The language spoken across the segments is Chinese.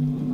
Mm-hmm.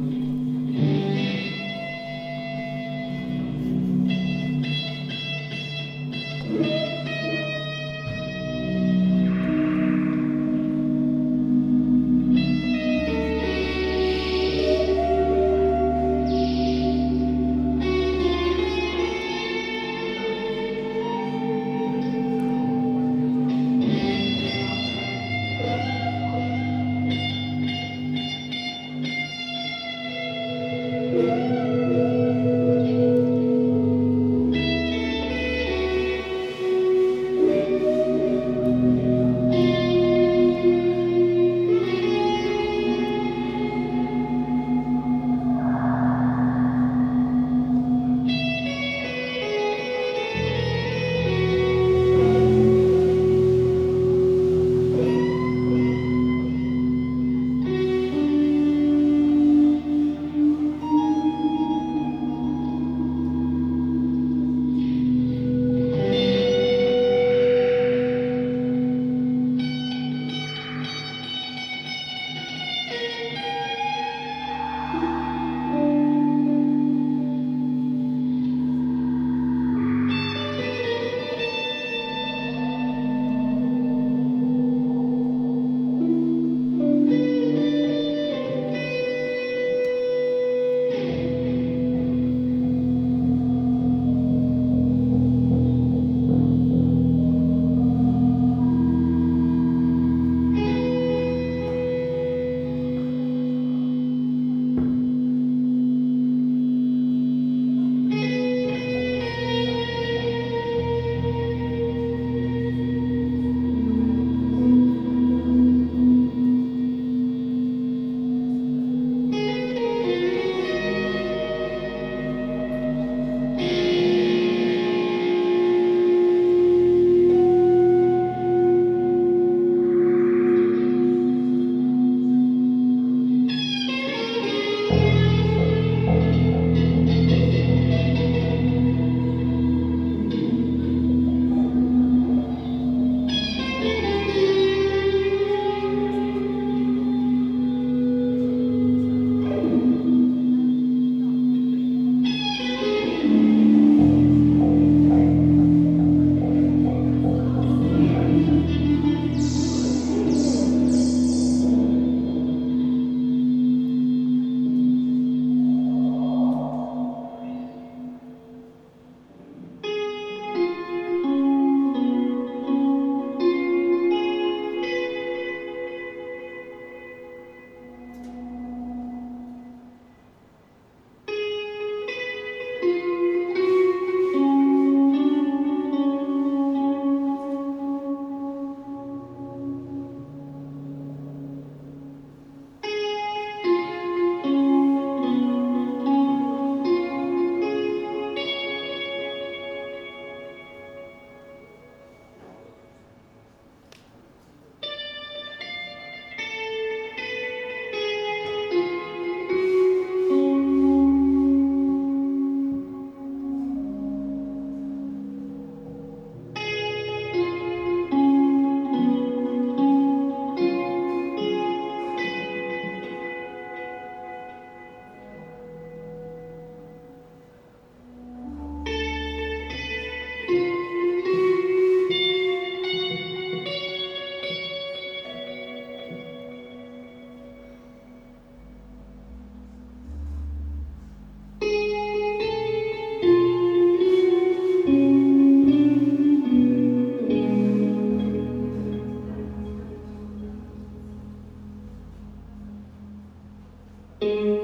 嗯